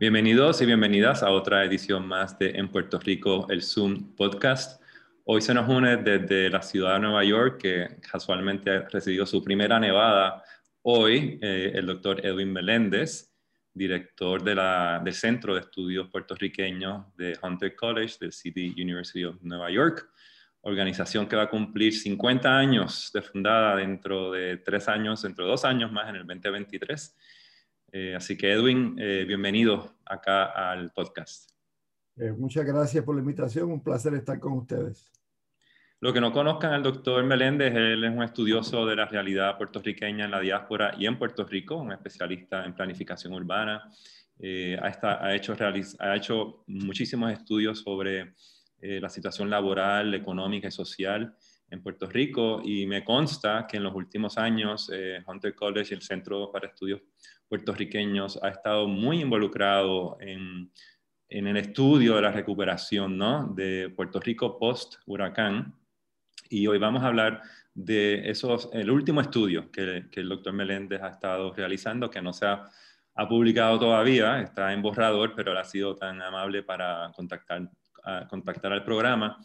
Bienvenidos y bienvenidas a otra edición más de En Puerto Rico, el Zoom Podcast. Hoy se nos une desde la ciudad de Nueva York, que casualmente ha recibido su primera nevada hoy, eh, el doctor Edwin Meléndez, director del Centro de Estudios Puertorriqueños de Hunter College del City University of Nueva York, organización que va a cumplir 50 años de fundada dentro de tres años, dentro de dos años más, en el 2023 eh, así que Edwin, eh, bienvenido acá al podcast. Eh, muchas gracias por la invitación, un placer estar con ustedes. Lo que no conozcan al doctor Meléndez, él es un estudioso de la realidad puertorriqueña en la diáspora y en Puerto Rico, un especialista en planificación urbana. ha, ha, hecho ha, hecho muchísimos estudios sobre la situación laboral, económica y social en Puerto Rico y me consta que en los últimos años Hunter College, el Centro para Estudios puertorriqueños ha estado muy involucrado en, en el estudio de la recuperación ¿no? de Puerto Rico post-huracán. Y hoy vamos a hablar de esos, el último estudio que, que, el doctor Meléndez ha estado realizando, que no se ha, ha, publicado todavía, está en borrador, pero él ha sido tan amable para contactar, contactar al programa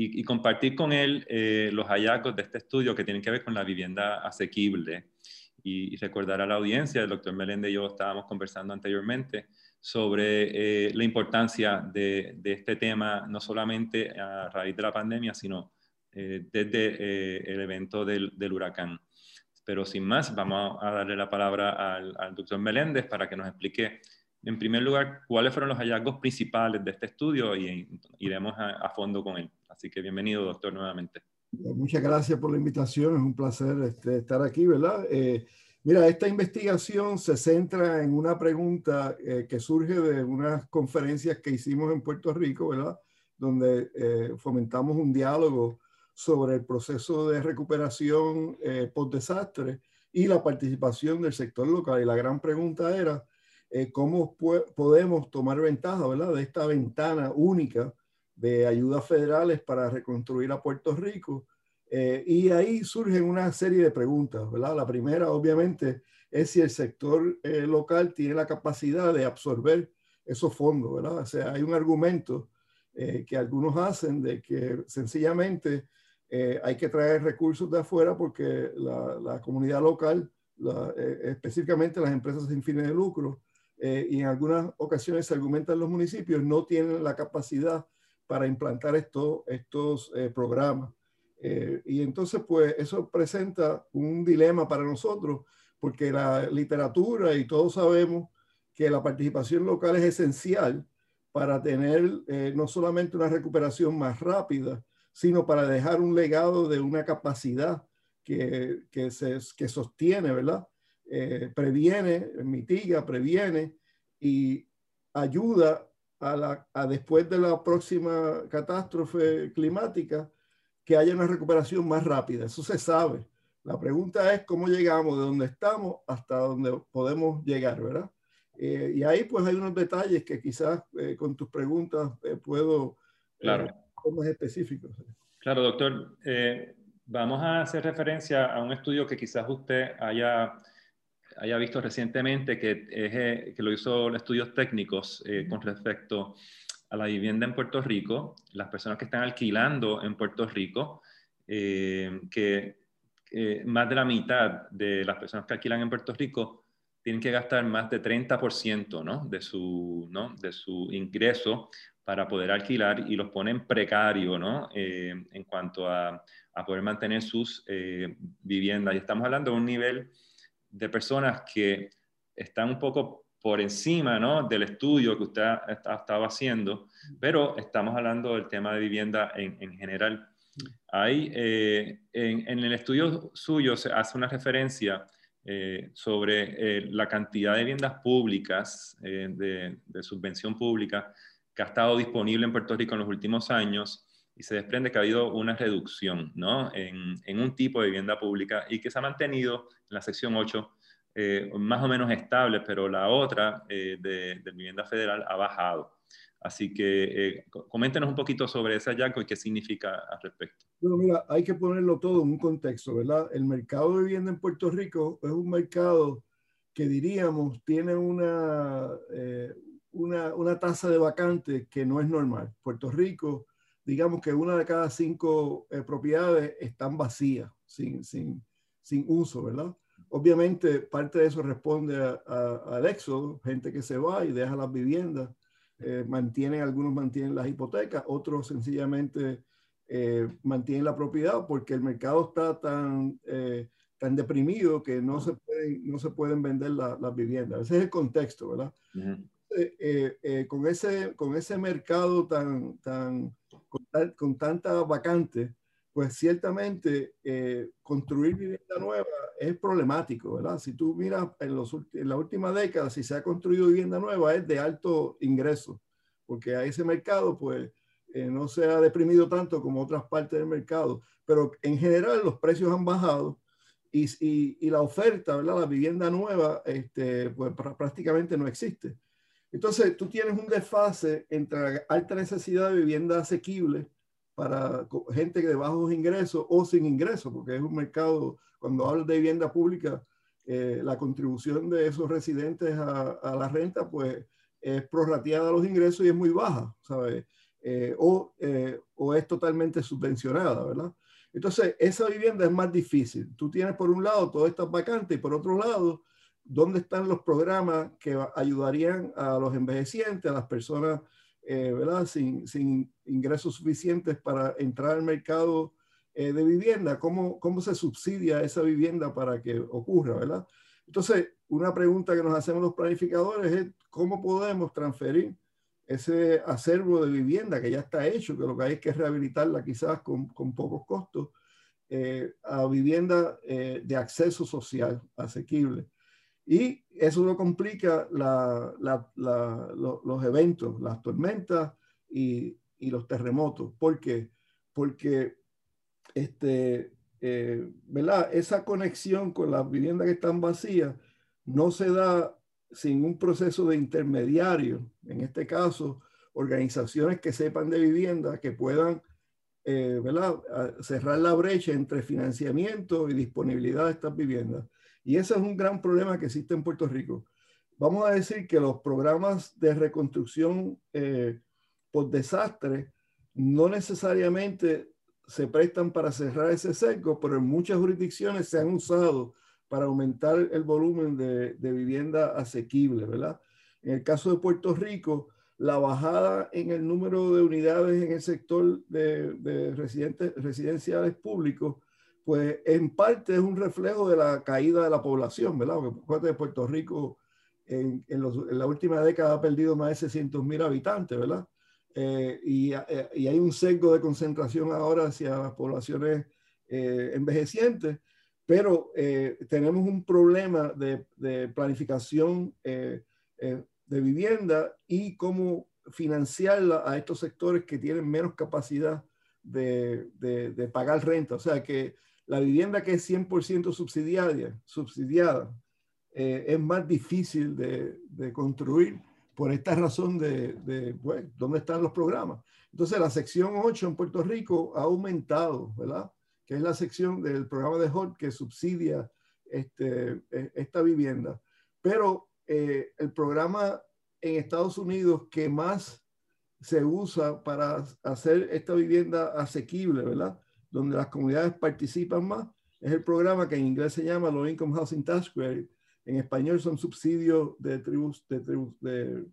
y, compartir con él eh, los hallazgos de este estudio que tienen que ver con la vivienda asequible y, recordar a la audiencia, el doctor Meléndez y yo estábamos conversando anteriormente sobre eh, la importancia de, este tema, no solamente a raíz de la pandemia, sino eh, desde el evento del, huracán. Pero sin más, vamos a darle la palabra al, al doctor Meléndez para que nos explique, en primer lugar, cuáles fueron los hallazgos principales de este estudio y iremos a, fondo con él. Así que bienvenido, doctor, nuevamente. Muchas gracias por la invitación, es un placer este, estar aquí, ¿verdad? Eh, mira, esta investigación se centra en una pregunta eh, que surge de unas conferencias que hicimos en Puerto Rico, ¿verdad? Donde eh, fomentamos un diálogo sobre el proceso de recuperación post-desastre y la participación del sector local. Y la gran pregunta era, ¿cómo podemos tomar ventaja, ¿verdad? De esta ventana única de ayudas federales para reconstruir a Puerto Rico. Eh, y ahí surgen una serie de preguntas, ¿verdad? La primera, obviamente, es si el sector eh, local tiene la capacidad de absorber esos fondos, ¿verdad? O sea, hay un argumento eh, que algunos hacen de que sencillamente hay que traer recursos de afuera porque la, la comunidad local, específicamente las empresas sin fines de lucro, y en algunas ocasiones se argumentan los municipios, no tienen la capacidad para implantar esto, estos eh, programas. Eh, y entonces, pues eso presenta un dilema para nosotros, porque la literatura y todos sabemos que la participación local es esencial para tener eh, no solamente una recuperación más rápida, sino para dejar un legado de una capacidad que, que, se, que sostiene, ¿verdad? Previene, mitiga, previene y ayuda a, después de la próxima catástrofe climática que haya una recuperación más rápida. Eso se sabe. La pregunta es cómo llegamos de donde estamos hasta donde podemos llegar, ¿verdad? Eh, y ahí pues hay unos detalles que quizás eh, con tus preguntas eh, puedo claro. ser más específicos. Claro, doctor. vamos a hacer referencia a un estudio que quizás usted haya haya visto recientemente que, eh, que lo hizo estudios técnicos eh, con respecto a la vivienda en Puerto Rico, las personas que están alquilando en Puerto Rico, eh, que más de la mitad de las personas que alquilan en Puerto Rico tienen que gastar más de 30% ¿no? de, su, ¿no? de su ingreso para poder alquilar y los ponen precario ¿no? en cuanto a, a, poder mantener sus viviendas. Y estamos hablando de un nivel de personas que están un poco por encima ¿no? del estudio que usted ha, estado haciendo, pero estamos hablando del tema de vivienda en, en general. Hay, eh, en, el estudio suyo se hace una referencia eh, sobre eh, la cantidad de viviendas públicas, de, subvención pública, que ha estado disponible en Puerto Rico en los últimos años y se desprende que ha habido una reducción ¿no? en, en, un tipo de vivienda pública y que se ha mantenido en la sección 8 eh, más o menos estable, pero la otra eh, de, de, vivienda federal ha bajado. Así que eh, coméntenos un poquito sobre ese hallazgo y qué significa al respecto. Bueno, mira, hay que ponerlo todo en un contexto, ¿verdad? El mercado de vivienda en Puerto Rico es un mercado que diríamos tiene una, una, una tasa de vacante que no es normal. Puerto Rico, digamos que una de cada cinco eh, propiedades están vacías, sin, sin, sin uso, ¿verdad? Obviamente, parte de eso responde al éxodo, gente que se va y deja las viviendas, eh, mantienen, algunos mantienen las hipotecas, otros sencillamente eh, mantienen la propiedad porque el mercado está tan, eh, tan deprimido que no se pueden, no se pueden vender las viviendas. Ese es el contexto, ¿verdad? con, ese, con ese mercado tan, tan, con, con tanta vacante, pues ciertamente eh, construir vivienda nueva es problemático, ¿verdad? Si tú miras en, los, en la última década, si se ha construido vivienda nueva es de alto ingreso, porque a ese mercado pues eh, no se ha deprimido tanto como otras partes del mercado, pero en general los precios han bajado y, y, y la oferta, ¿verdad? La vivienda nueva este, pues prácticamente no existe. Entonces tú tienes un desfase entre alta necesidad de vivienda asequible, para gente de bajos ingresos o sin ingresos, porque es un mercado, cuando hablas de vivienda pública, eh, la contribución de esos residentes a, la renta, pues es prorrateada a los ingresos y es muy baja, ¿sabes? Eh, o, eh, o, es totalmente subvencionada, ¿verdad? Entonces, esa vivienda es más difícil. Tú tienes por un lado todas estas vacantes y por otro lado, ¿dónde están los programas que ayudarían a los envejecientes, a las personas eh, ¿verdad? Sin, ingresos suficientes para entrar al mercado eh, de vivienda, ¿cómo, ¿cómo se subsidia esa vivienda para que ocurra, ¿verdad? Entonces, una pregunta que nos hacemos los planificadores es cómo podemos transferir ese acervo de vivienda que ya está hecho, que lo que hay es que rehabilitarla quizás con, con pocos costos, eh, a vivienda de acceso social asequible. Y eso lo complica los eventos, las tormentas y, los terremotos. ¿Por qué? Porque este, eh, esa conexión con las viviendas que están vacías no se da sin un proceso de intermediario, en este caso, organizaciones que sepan de vivienda, que puedan eh, cerrar la brecha entre financiamiento y disponibilidad de estas viviendas. Y ese es un gran problema que existe en Puerto Rico. Vamos a decir que los programas de reconstrucción eh, por desastre no necesariamente se prestan para cerrar ese cerco, pero en muchas jurisdicciones se han usado para aumentar el volumen de, vivienda asequible, ¿verdad? En el caso de Puerto Rico, la bajada en el número de unidades en el sector de, de residentes, residenciales públicos pues en parte es un reflejo de la caída de la población, ¿verdad? Porque de Puerto Rico en, la última década ha perdido más de 600 mil habitantes, ¿verdad? Eh, eh, y, hay un sesgo de concentración ahora hacia las poblaciones eh, envejecientes, pero tenemos un problema de, planificación de vivienda y cómo financiarla a estos sectores que tienen menos capacidad de, de pagar renta. O sea que la vivienda que es 100% subsidiada, subsidiada eh, es más difícil de, construir por esta razón de, de bueno, dónde están los programas. Entonces, la sección 8 en Puerto Rico ha aumentado, ¿verdad? Que es la sección del programa de HOT que subsidia este, e, esta vivienda. Pero eh, el programa en Estados Unidos que más se usa para hacer esta vivienda asequible, ¿verdad? Donde las comunidades participan más, es el programa que en inglés se llama Low Income Housing Tax Credit. En español son subsidios de, tribus, de,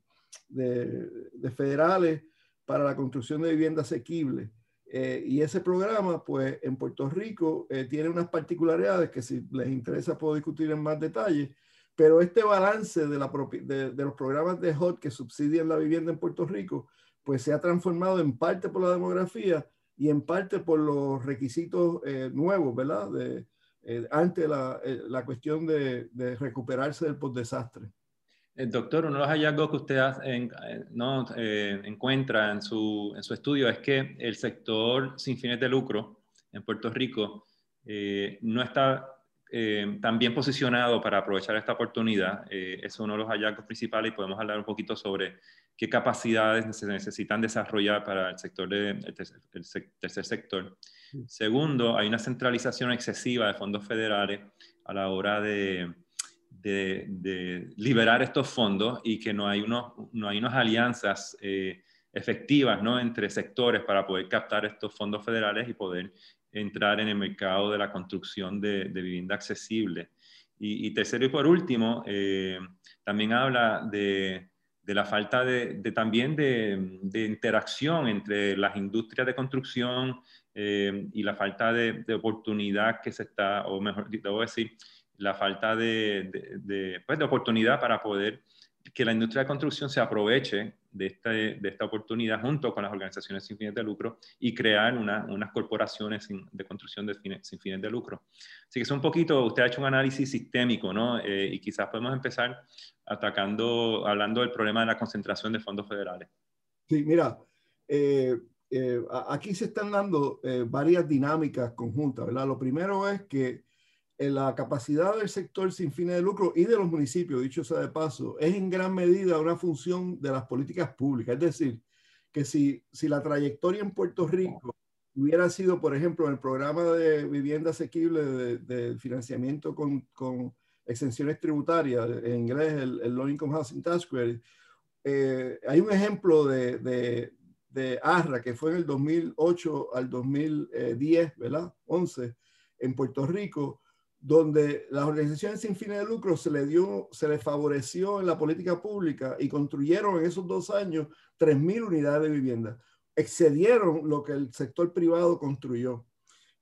de, federales para la construcción de vivienda asequible. Eh, y ese programa, pues en Puerto Rico, eh, tiene unas particularidades que si les interesa puedo discutir en más detalle, pero este balance de, la de, de, los programas de HOT que subsidian la vivienda en Puerto Rico, pues se ha transformado en parte por la demografía, y en parte por los requisitos eh, nuevos, ¿verdad? De, eh, ante la, eh, la, cuestión de, de recuperarse del postdesastre. Doctor, uno de los hallazgos que usted en, no, encuentra en su, en su, estudio es que el sector sin fines de lucro en Puerto Rico no está tan bien posicionado para aprovechar esta oportunidad. es uno de los hallazgos principales y podemos hablar un poquito sobre qué capacidades se necesitan desarrollar para el sector del tercer, sector. Segundo, hay una centralización excesiva de fondos federales a la hora de, de, liberar estos fondos y que no hay, unos, no hay unas alianzas eh, efectivas ¿no? entre sectores para poder captar estos fondos federales y poder entrar en el mercado de la construcción de, vivienda accesible. Y, tercero y por último, eh, también habla de, la falta de, también de, interacción entre las industrias de construcción eh, y la falta de, oportunidad que se está, o mejor, debo decir, la falta de, pues, de oportunidad para poder que la industria de construcción se aproveche de, esta, de esta oportunidad junto con las organizaciones sin fines de lucro y crear unas corporaciones de construcción de sin fines de lucro. Así que es un poquito, usted ha hecho un análisis sistémico, ¿no? Eh, y quizás podemos empezar atacando, hablando del problema de la concentración de fondos federales. Sí, mira, eh, eh, aquí se están dando varias dinámicas conjuntas, ¿verdad? Lo primero es que la capacidad del sector sin fines de lucro y de los municipios, dicho sea de paso, es en gran medida una función de las políticas públicas. Es decir, que si, si la trayectoria en Puerto Rico hubiera sido, por ejemplo, el programa de vivienda asequible de, financiamiento con, con, exenciones tributarias, en inglés el, el Low Income Housing Tax Credit, eh, hay un ejemplo de, de, de, ARRA que fue en el 2008 al 2010, ¿verdad? 11, en Puerto Rico, donde las organizaciones sin fines de lucro se le dio, se les favoreció en la política pública y construyeron en esos dos años 3.000 unidades de vivienda. Excedieron lo que el sector privado construyó.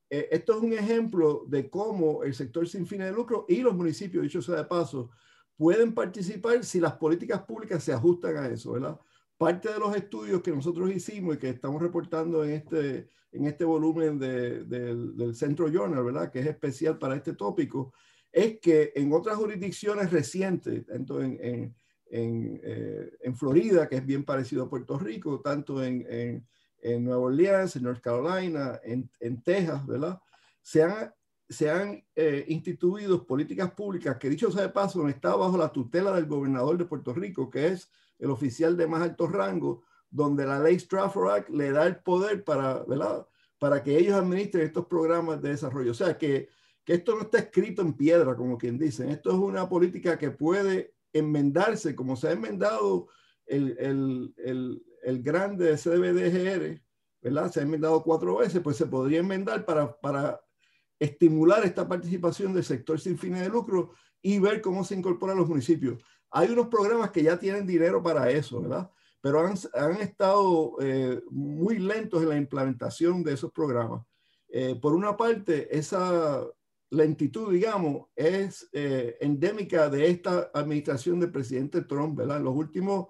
Eh, esto es un ejemplo de cómo el sector sin fines de lucro y los municipios, dicho sea de paso, pueden participar si las políticas públicas se ajustan a eso, ¿verdad? Parte de los estudios que nosotros hicimos y que estamos reportando en este, en este volumen del Centro Journal, ¿verdad? Que es especial para este tópico, es que en otras jurisdicciones recientes, tanto en, en, en, eh, Florida, que es bien parecido a Puerto Rico, tanto en, en Nueva Orleans, en North Carolina, en, Texas, ¿verdad? Se han, se han eh, instituido políticas públicas que, dicho sea de paso, está bajo la tutela del gobernador de Puerto Rico, que es el oficial de más alto rango, donde la ley Strafford le da el poder para, ¿verdad? para que ellos administren estos programas de desarrollo. O sea, que, que esto no está escrito en piedra, como quien dicen. Esto es una política que puede enmendarse, como se ha enmendado el, el, el, el grande CDBDGR, ¿verdad? Se ha enmendado cuatro veces, pues se podría enmendar para, para estimular esta participación del sector sin fines de lucro y ver cómo se incorporan los municipios. Hay unos programas que ya tienen dinero para eso, ¿verdad? pero han, han estado eh, muy lentos en la implementación de esos programas. Eh, por una parte, esa lentitud, digamos, es eh, endémica de esta administración del presidente Trump, ¿verdad? En los últimos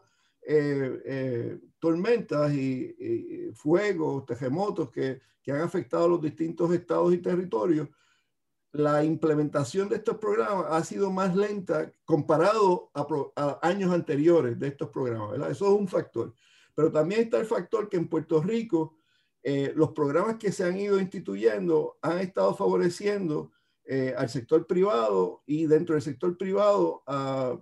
tormentas y, y, fuegos, terremotos que, que han afectado a los distintos estados y territorios, la implementación de estos programas ha sido más lenta comparado a, años anteriores de estos programas. ¿verdad? Eso es un factor. Pero también está el factor que en Puerto Rico eh, los programas que se han ido instituyendo han estado favoreciendo eh, al sector privado y dentro del sector privado a,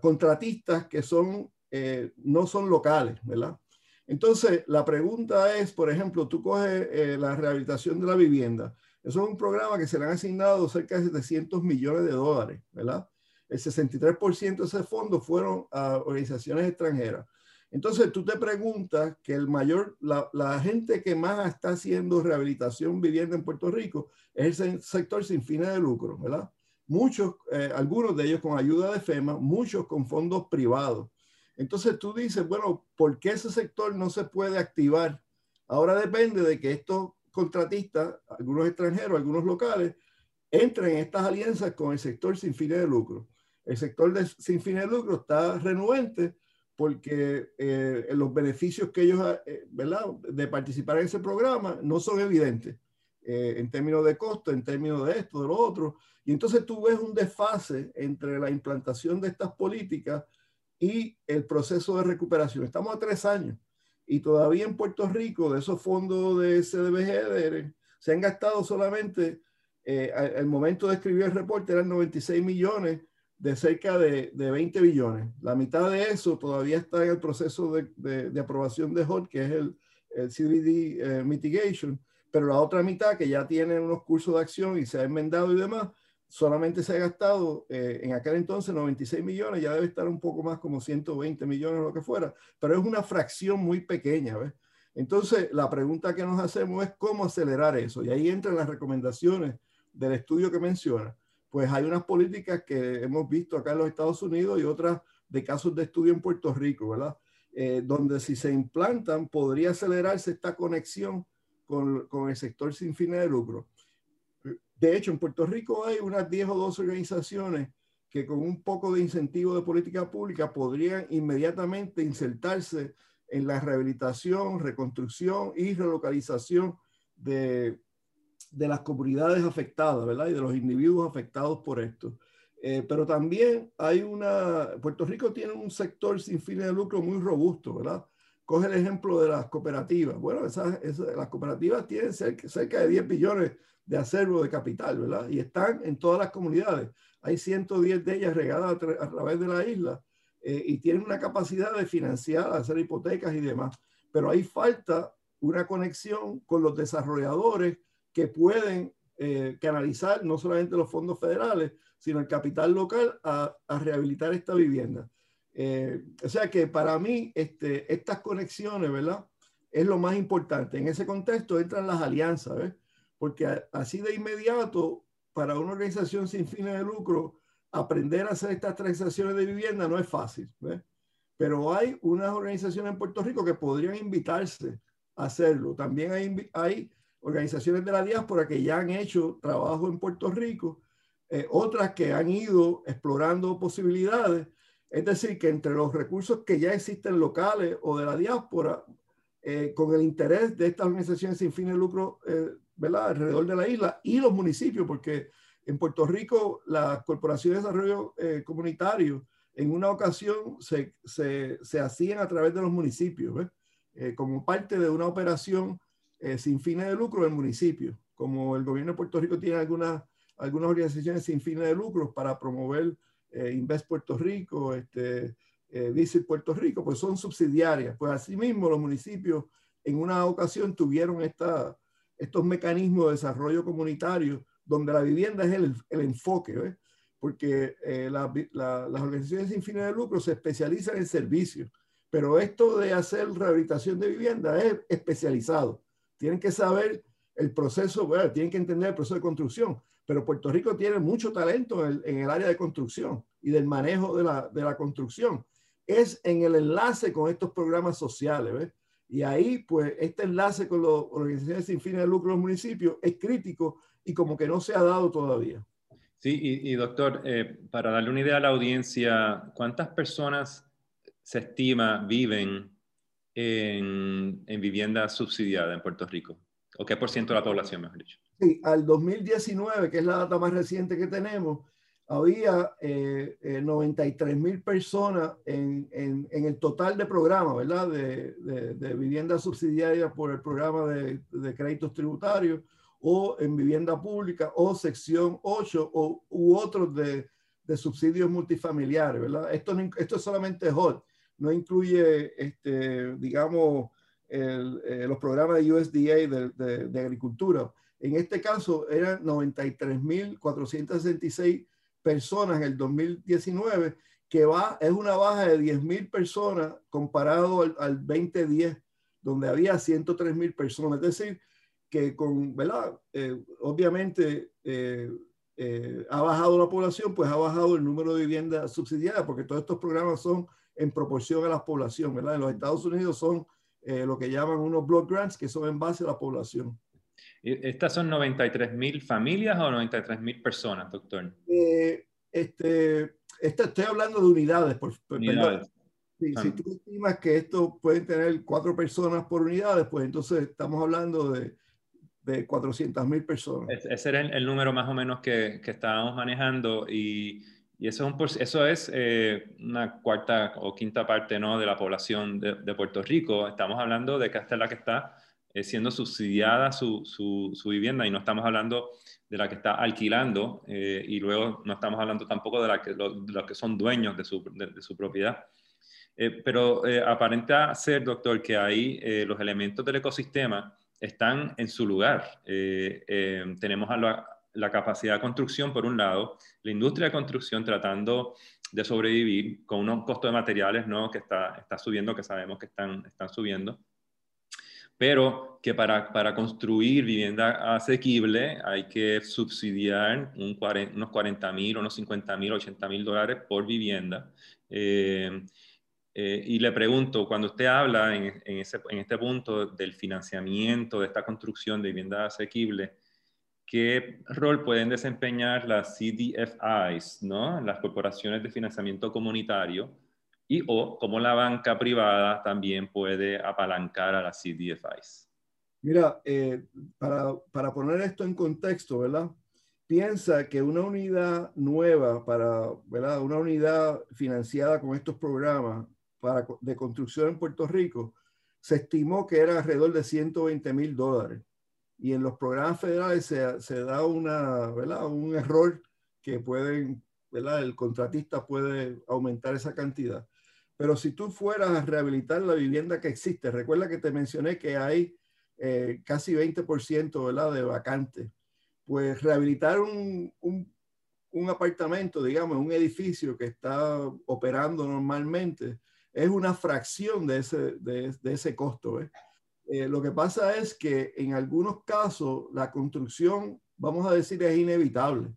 contratistas que son, eh, no son locales, ¿verdad? Entonces, la pregunta es, por ejemplo, tú coges la rehabilitación de la vivienda eso es un programa que se le han asignado cerca de 700 millones de dólares, ¿verdad? El 63% de ese fondo fueron a organizaciones extranjeras. Entonces tú te preguntas que el mayor, la, gente que más está haciendo rehabilitación vivienda en Puerto Rico es el sector sin fines de lucro, ¿verdad? Muchos, eh, algunos de ellos con ayuda de FEMA, muchos con fondos privados. Entonces tú dices, bueno, ¿por qué ese sector no se puede activar? Ahora depende de que esto contratistas, algunos extranjeros, algunos locales, entren en estas alianzas con el sector sin fines de lucro. El sector sin fines de lucro está renuente porque eh, los beneficios que ellos, eh, ¿verdad?, de participar en ese programa no son evidentes eh, en términos de costo, en términos de esto, de lo otro. Y entonces tú ves un desfase entre la implantación de estas políticas y el proceso de recuperación. Estamos a tres años y todavía en Puerto Rico, de esos fondos de CDBG, se han gastado solamente, eh, al, momento de escribir el reporte, eran 96 millones de cerca de, de, 20 billones. La mitad de eso todavía está en el proceso de, de, aprobación de HOT, que es el, el CBD eh, Mitigation, pero la otra mitad, que ya tiene unos cursos de acción y se ha enmendado y demás, solamente se ha gastado eh, en aquel entonces 96 millones, ya debe estar un poco más como 120 millones o lo que fuera, pero es una fracción muy pequeña, ¿ves? Entonces, la pregunta que nos hacemos es cómo acelerar eso. Y ahí entran las recomendaciones del estudio que menciona. Pues hay unas políticas que hemos visto acá en los Estados Unidos y otras de casos de estudio en Puerto Rico, ¿verdad? Eh, donde si se implantan podría acelerarse esta conexión con, con el sector sin fines de lucro. De hecho, en Puerto Rico hay unas 10 o 12 organizaciones que con un poco de incentivo de política pública podrían inmediatamente insertarse en la rehabilitación, reconstrucción y relocalización de, de las comunidades afectadas, ¿verdad? Y de los individuos afectados por esto. Eh, pero también hay una, Puerto Rico tiene un sector sin fines de lucro muy robusto, ¿verdad? Coge el ejemplo de las cooperativas. Bueno, esas, las cooperativas tienen cerca, cerca de 10 billones de acervo de capital, ¿verdad? Y están en todas las comunidades. Hay 110 de ellas regadas a, través de la isla eh, y tienen una capacidad de financiar, hacer hipotecas y demás. Pero ahí falta una conexión con los desarrolladores que pueden eh, canalizar no solamente los fondos federales, sino el capital local a, a rehabilitar esta vivienda. Eh, o sea que para mí este, estas conexiones, ¿verdad? Es lo más importante. En ese contexto entran las alianzas, ¿ves? porque así de inmediato, para una organización sin fines de lucro, aprender a hacer estas transacciones de vivienda no es fácil. Pero hay unas organizaciones en Puerto Rico que podrían invitarse a hacerlo. También hay, hay organizaciones de la diáspora que ya han hecho trabajo en Puerto Rico, eh, otras que han ido explorando posibilidades. Es decir, que entre los recursos que ya existen locales o de la diáspora, eh, con el interés de estas organizaciones sin fines de lucro eh, alrededor de la isla y los municipios, porque en Puerto Rico la Corporación de Desarrollo eh, Comunitario en una ocasión se, se, se, hacían a través de los municipios, eh, como parte de una operación sin fines de lucro del municipio. Como el gobierno de Puerto Rico tiene algunas, algunas organizaciones sin fines de lucro para promover Invest Puerto Rico, este, Visit Puerto Rico, pues son subsidiarias. Pues asimismo los municipios en una ocasión tuvieron esta, estos mecanismos de desarrollo comunitario donde la vivienda es el, enfoque, porque eh, las organizaciones sin fines de lucro se especializan en servicios, pero esto de hacer rehabilitación de vivienda es especializado. Tienen que saber el proceso, bueno, tienen que entender el proceso de construcción, pero Puerto Rico tiene mucho talento en el, área de construcción y del manejo de la, de la, construcción. Es en el enlace con estos programas sociales, ¿ves? Y ahí, pues, este enlace con las organizaciones sin fines de lucro de los municipios es crítico y como que no se ha dado todavía. Sí, y, doctor, eh, para darle una idea a la audiencia, ¿cuántas personas se estima viven en, en vivienda subsidiada en Puerto Rico? ¿O qué por ciento de la población, mejor dicho? Sí, al 2019, que es la data más reciente que tenemos, había eh, 93 eh, mil personas en, el total de programas, ¿verdad? De, de, de vivienda subsidiaria por el programa de, de, créditos tributarios o en vivienda pública o sección 8 o, u otros de, subsidios multifamiliares, ¿verdad? Esto, esto es solamente HOT, no incluye, este, digamos, el, eh, los programas de USDA de, agricultura. En este caso eran 93.466 personas en el 2019, que va, es una baja de 10.000 personas comparado al, al, 2010, donde había 103.000 personas. Es decir, que con, ¿verdad? Eh, obviamente eh, eh, ha bajado la población, pues ha bajado el número de viviendas subsidiadas, porque todos estos programas son en proporción a la población, ¿verdad? En los Estados Unidos son lo que llaman unos block grants, que son en base a la población. ¿Estas son 93 mil familias o 93 mil personas, doctor? Eh, este, estoy hablando de unidades. Por, unidades. Si ah. tú estimas que esto pueden tener cuatro personas por unidades, pues entonces estamos hablando de, de 400 mil personas. Ese era el, número más o menos que, que estábamos manejando y, y eso es, un, eso es eh, una cuarta o quinta parte ¿no? de la población de, de Puerto Rico. Estamos hablando de que es la que está eh, siendo subsidiada su, su, vivienda y no estamos hablando de la que está alquilando eh, y luego no estamos hablando tampoco de, la que, los que son dueños de su, de, su propiedad. Eh, pero aparenta ser, doctor, que ahí los elementos del ecosistema están en su lugar. tenemos a, la capacidad de construcción, por un lado, la industria de construcción tratando de sobrevivir con unos costos de materiales ¿no? que está, está subiendo, que sabemos que están, están subiendo, pero que para, para construir vivienda asequible hay que subsidiar un unos 40 mil, unos 50 mil, 80 mil dólares por vivienda. Eh, eh, y le pregunto, cuando usted habla en, en, ese, en, este punto del financiamiento de esta construcción de vivienda asequible, ¿qué rol pueden desempeñar las CDFIs, ¿no? las corporaciones de financiamiento comunitario, y o cómo la banca privada también puede apalancar a las CDFIs. Mira, eh, para, para, poner esto en contexto, ¿verdad? Piensa que una unidad nueva para, ¿verdad? Una unidad financiada con estos programas para, de construcción en Puerto Rico, se estimó que era alrededor de 120 mil dólares. Y en los programas federales se, se da una, ¿verdad? un error que pueden, ¿verdad? el contratista puede aumentar esa cantidad. Pero si tú fueras a rehabilitar la vivienda que existe, recuerda que te mencioné que hay eh, casi 20% ¿verdad? de vacantes. Pues rehabilitar un, un, un, apartamento, digamos, un edificio que está operando normalmente, es una fracción de ese, de, ese costo. Eh, lo que pasa es que en algunos casos la construcción, vamos a decir, es inevitable.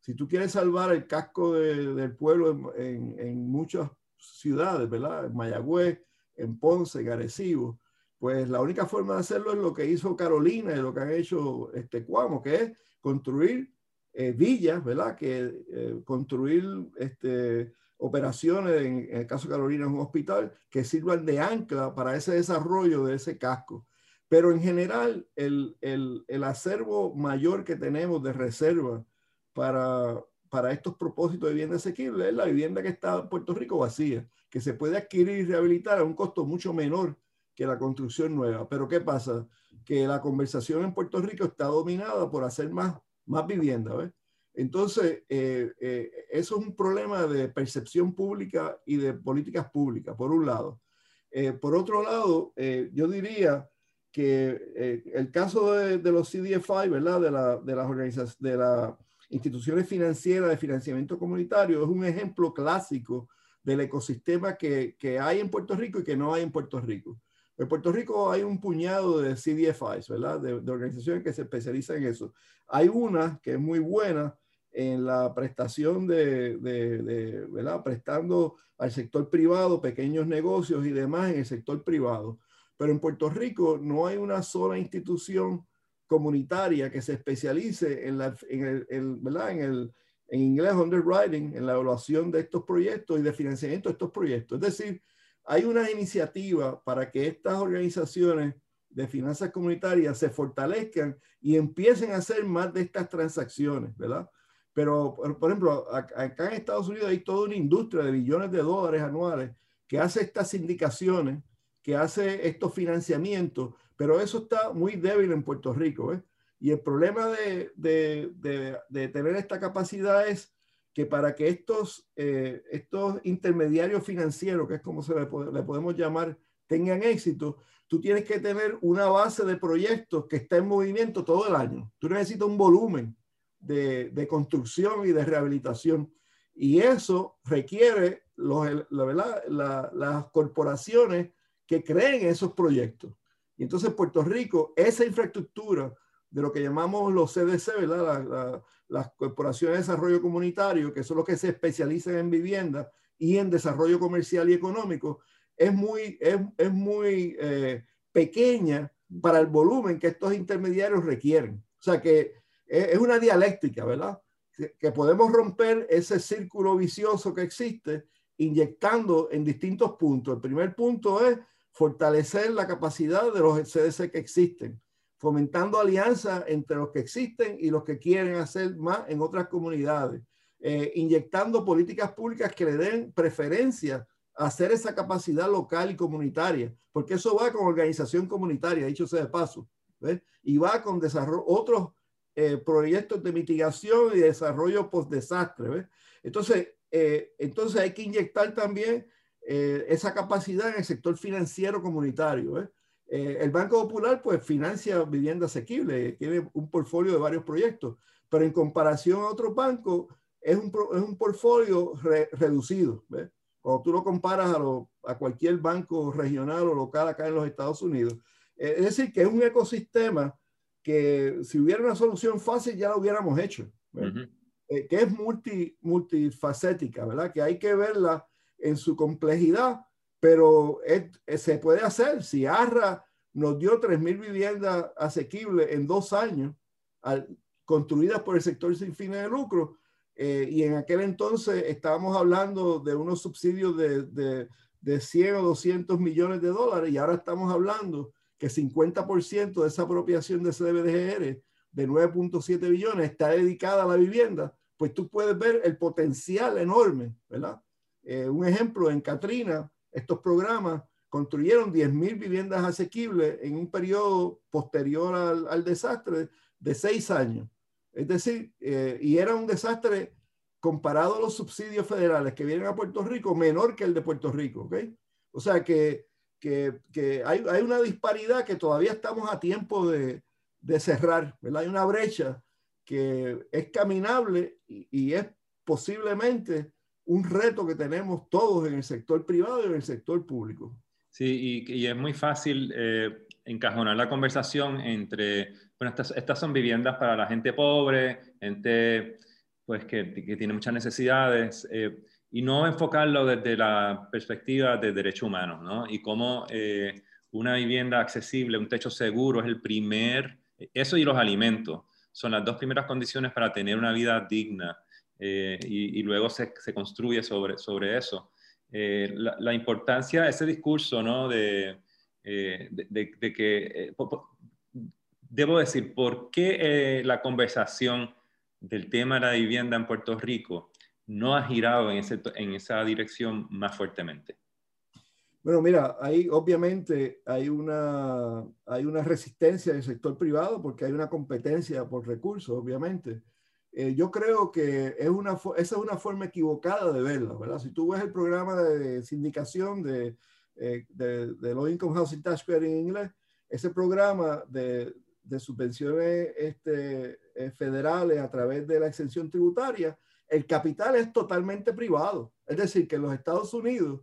Si tú quieres salvar el casco de, del pueblo en, en, en muchos ciudades, ¿verdad? En Mayagüez, en Ponce, en Arecibo, pues la única forma de hacerlo es lo que hizo Carolina y lo que han hecho este Cuamo, que es construir eh, villas, ¿verdad? Que eh, construir este, operaciones, en, el caso de Carolina es un hospital, que sirvan de ancla para ese desarrollo de ese casco. Pero en general, el, el, el acervo mayor que tenemos de reserva para, para estos propósitos de vivienda asequible es la vivienda que está en Puerto Rico vacía, que se puede adquirir y rehabilitar a un costo mucho menor que la construcción nueva. Pero ¿qué pasa? Que la conversación en Puerto Rico está dominada por hacer más, más vivienda. ¿ves? Entonces, eh, eh, eso es un problema de percepción pública y de políticas públicas, por un lado. Eh, por otro lado, eh, yo diría que eh, el caso de, de, los CDFI, ¿verdad? De, la, de las organizaciones, de la instituciones financieras de financiamiento comunitario es un ejemplo clásico del ecosistema que, que, hay en Puerto Rico y que no hay en Puerto Rico. En Puerto Rico hay un puñado de CDFIs, ¿verdad? De, de organizaciones que se especializan en eso. Hay una que es muy buena en la prestación de, de, de, ¿verdad? Prestando al sector privado, pequeños negocios y demás en el sector privado. Pero en Puerto Rico no hay una sola institución comunitaria que se especialice en, la, en, el, el, ¿verdad? en, el, en inglés underwriting, en la evaluación de estos proyectos y de financiamiento de estos proyectos. Es decir, hay una iniciativa para que estas organizaciones de finanzas comunitarias se fortalezcan y empiecen a hacer más de estas transacciones, ¿verdad? Pero, por ejemplo, acá en Estados Unidos hay toda una industria de billones de dólares anuales que hace estas sindicaciones, que hace estos financiamientos pero eso está muy débil en Puerto Rico. ¿eh? Y el problema de, tener esta capacidad es que para que estos, eh, estos intermediarios financieros, que es como se le, podemos llamar, tengan éxito, tú tienes que tener una base de proyectos que está en movimiento todo el año. Tú necesitas un volumen de, construcción y de rehabilitación. Y eso requiere las corporaciones que creen esos proyectos. Entonces Puerto Rico, esa infraestructura de lo que llamamos los CDC, ¿verdad? La, la, las corporaciones de desarrollo comunitario, que son los que se especializan en vivienda y en desarrollo comercial y económico, es muy, es, es muy eh, pequeña para el volumen que estos intermediarios requieren. O sea que es, una dialéctica, ¿verdad? Que podemos romper ese círculo vicioso que existe inyectando en distintos puntos. El primer punto es fortalecer la capacidad de los CDC que existen, fomentando alianzas entre los que existen y los que quieren hacer más en otras comunidades, eh, inyectando políticas públicas que le den preferencia a hacer esa capacidad local y comunitaria, porque eso va con organización comunitaria, dicho sea de paso, ¿ves? y va con desarrollo, otros eh, proyectos de mitigación y desarrollo post-desastre. Entonces, eh, entonces hay que inyectar también eh, esa capacidad en el sector financiero comunitario. ¿eh? Eh, el Banco Popular pues financia vivienda asequible, tiene un portfolio de varios proyectos, pero en comparación a otros bancos, es un, es un portfolio reducido. Cuando tú lo comparas a, a, cualquier banco regional o local acá en los Estados Unidos. Eh, es decir, que es un ecosistema que si hubiera una solución fácil ya lo hubiéramos hecho, eh, que es multi, multifacética, ¿verdad? Que hay que verla en su complejidad, pero se puede hacer. Si ARRA nos dio 3.000 viviendas asequibles en dos años, construidas por el sector sin fines de lucro, eh, y en aquel entonces estábamos hablando de unos subsidios de, de, de 100 o 200 millones de dólares y ahora estamos hablando que 50% de esa apropiación de CBDGR de 9.7 billones está dedicada a la vivienda, pues tú puedes ver el potencial enorme, ¿verdad? Eh, un ejemplo, en Katrina, estos programas construyeron 10.000 viviendas asequibles en un periodo posterior al, al desastre de seis años. Es decir, eh, y era un desastre comparado a los subsidios federales que vienen a Puerto Rico, menor que el de Puerto Rico, ¿ok? O sea que, que, que hay, hay, una disparidad que todavía estamos a tiempo de, de, cerrar, ¿verdad? Hay una brecha que es caminable y, es posiblemente un reto que tenemos todos en el sector privado y en el sector público. Sí, y, es muy fácil eh, encajonar la conversación entre, bueno, estas, estas, son viviendas para la gente pobre, gente pues que, que tiene muchas necesidades, eh, y no enfocarlo desde la perspectiva de derechos humanos, ¿no? Y cómo eh, una vivienda accesible, un techo seguro es el primer, eso y los alimentos, son las dos primeras condiciones para tener una vida digna, eh, y, y, luego se, se, construye sobre, sobre eso. La, la, importancia, ese discurso, ¿no? De, eh, de, que, eh, debo decir, ¿por qué eh, la conversación del tema de la vivienda en Puerto Rico no ha girado en, ese, en esa dirección más fuertemente? Bueno, mira, ahí obviamente hay una, hay una resistencia del sector privado porque hay una competencia por recursos, obviamente. Yo creo que es una, esa es una forma equivocada de verla, ¿verdad? Si tú ves el programa de sindicación de, eh, de, de, Low Income Housing Tax Credit en inglés, ese programa de, de subvenciones este, eh, federales a través de la exención tributaria, el capital es totalmente privado. Es decir, que en los Estados Unidos,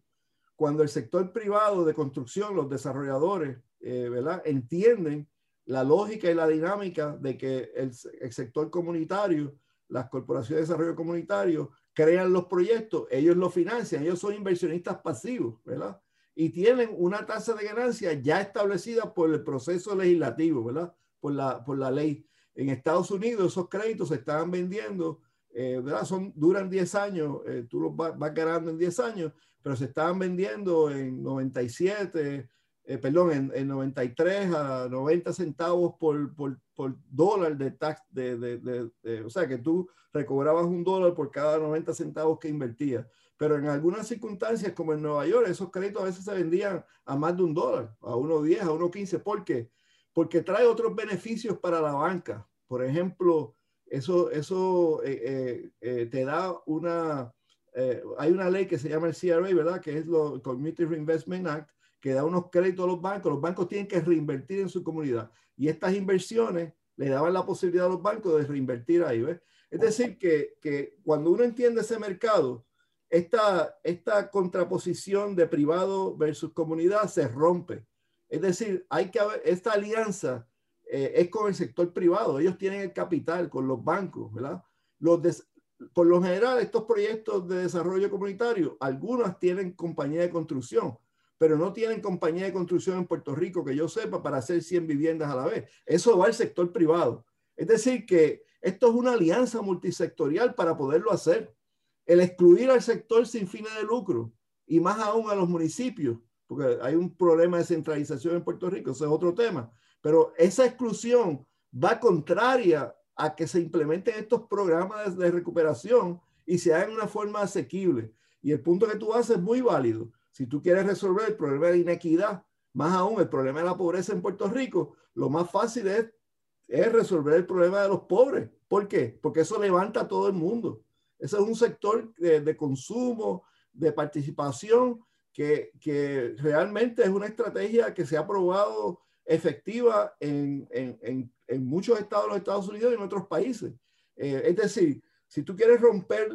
cuando el sector privado de construcción, los desarrolladores, eh, ¿verdad? entienden la lógica y la dinámica de que el, sector comunitario, las corporaciones de desarrollo comunitario, crean los proyectos, ellos los financian, ellos son inversionistas pasivos, ¿verdad? y tienen una tasa de ganancia ya establecida por el proceso legislativo, ¿verdad? Por la, por la ley. En Estados Unidos esos créditos se estaban vendiendo, eh, ¿verdad? Son, duran 10 años, eh, tú los vas, vas, ganando en 10 años, pero se estaban vendiendo en 97, eh, perdón, en, en, 93 a 90 centavos por, por, por dólar de tax, de, de, de, o sea que tú recobrabas un dólar por cada 90 centavos que invertías pero en algunas circunstancias, como en Nueva York, esos créditos a veces se vendían a más de un dólar, a 1.10, a 1.15. ¿Por qué? Porque trae otros beneficios para la banca. Por ejemplo, eso, eso eh, eh, eh, te da una, hay una ley que se llama el CRA, ¿verdad? Que es el Community Reinvestment Act, que da unos créditos a los bancos. Los bancos tienen que reinvertir en su comunidad. Y estas inversiones le daban la posibilidad a los bancos de reinvertir ahí, ¿ves? Es decir, que, que cuando uno entiende ese mercado, esta, esta contraposición de privado versus comunidad se rompe. Es decir, hay que haber, esta alianza eh, es con el sector privado. Ellos tienen el capital con los bancos, ¿verdad? Los por lo general, estos proyectos de desarrollo comunitario, algunos tienen compañía de construcción, pero no tienen compañía de construcción en Puerto Rico que yo sepa para hacer 100 viviendas a la vez. Eso va al sector privado. Es decir, que esto es una alianza multisectorial para poderlo hacer el excluir al sector sin fines de lucro y más aún a los municipios, porque hay un problema de centralización en Puerto Rico, ese es otro tema, pero esa exclusión va contraria a que se implementen estos programas de recuperación y se hagan de una forma asequible. Y el punto que tú haces es muy válido. Si tú quieres resolver el problema de inequidad, más aún el problema de la pobreza en Puerto Rico, lo más fácil es, es resolver el problema de los pobres. ¿Por qué? Porque eso levanta a todo el mundo. Ese es un sector de, de consumo, de participación, que, que, realmente es una estrategia que se ha probado efectiva en, en, en, en, muchos estados de los Estados Unidos y en otros países. Eh, es decir, si tú quieres romper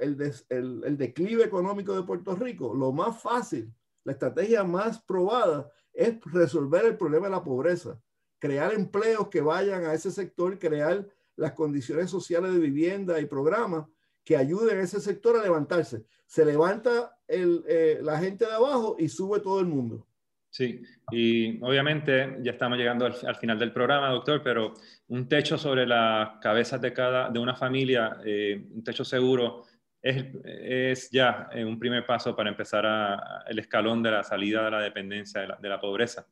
el, declive económico de Puerto Rico, lo más fácil, la estrategia más probada es resolver el problema de la pobreza, crear empleos que vayan a ese sector, crear las condiciones sociales de vivienda y programas que ayuden a ese sector a levantarse. Se levanta eh, la gente de abajo y sube todo el mundo. Sí, y obviamente ya estamos llegando al, final del programa, doctor, pero un techo sobre las cabezas de cada de una familia, eh, un techo seguro, es, es ya eh, un primer paso para empezar a, el escalón de la salida de la dependencia, de la, pobreza.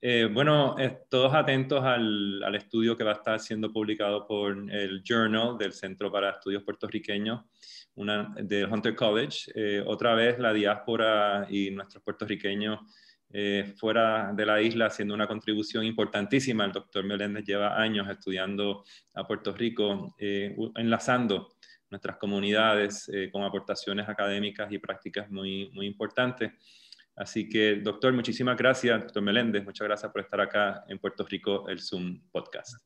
Eh, bueno, todos atentos al, al, estudio que va a estar siendo publicado por el Journal del Centro para Estudios Puertorriqueños una, del Hunter College. otra vez la diáspora y nuestros puertorriqueños eh, fuera de la isla haciendo una contribución importantísima. El doctor Meléndez lleva años estudiando a Puerto Rico, eh, enlazando nuestras comunidades eh, con aportaciones académicas y prácticas muy, muy importantes. Así que, doctor, muchísimas gracias, doctor Meléndez, muchas gracias por estar acá en Puerto Rico, el Zoom Podcast.